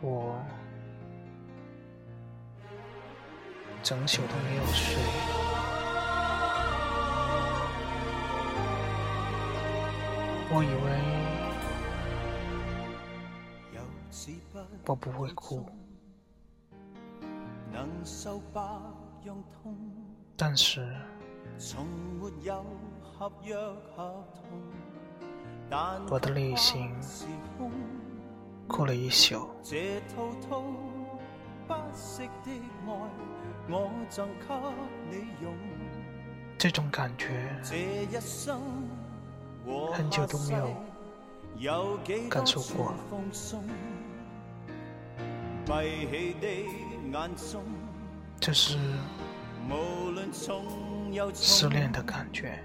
我整宿都没有睡。我以为我不会哭，但是我的内心哭了一宿。这种感觉。很久都没有感受过了，这是失恋的感觉。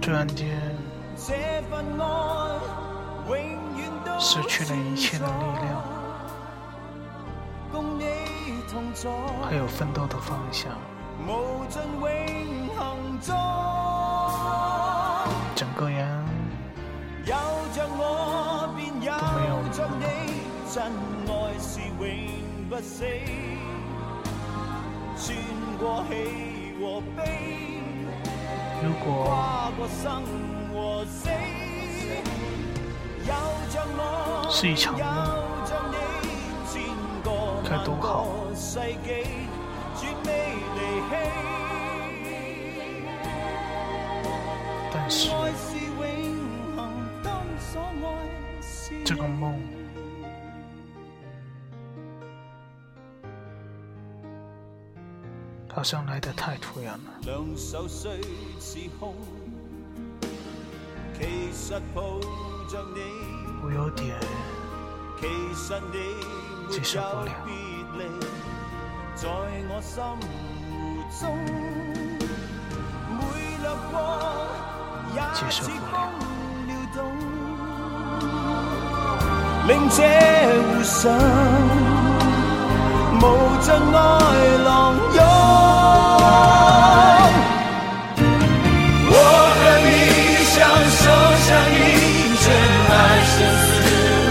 突然间，失去了一切的力量。还有奋斗的方向，整个人都没有如果是一场梦。该多好！但是，这个梦好像来得太突然了。我有点接受不了。接受不了。令这湖上无尽爱浪涌。我和你相守相依，真爱生死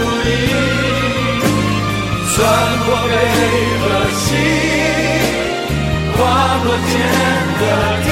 不离，穿过悲和喜，跨过天和地。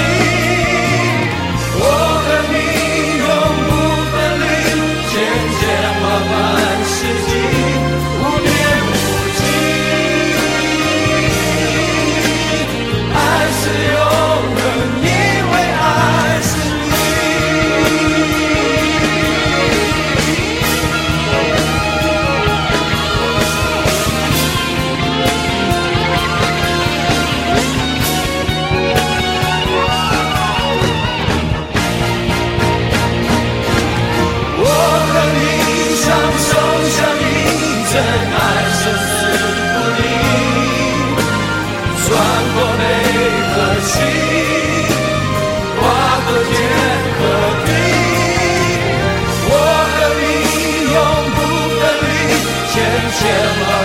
Jim.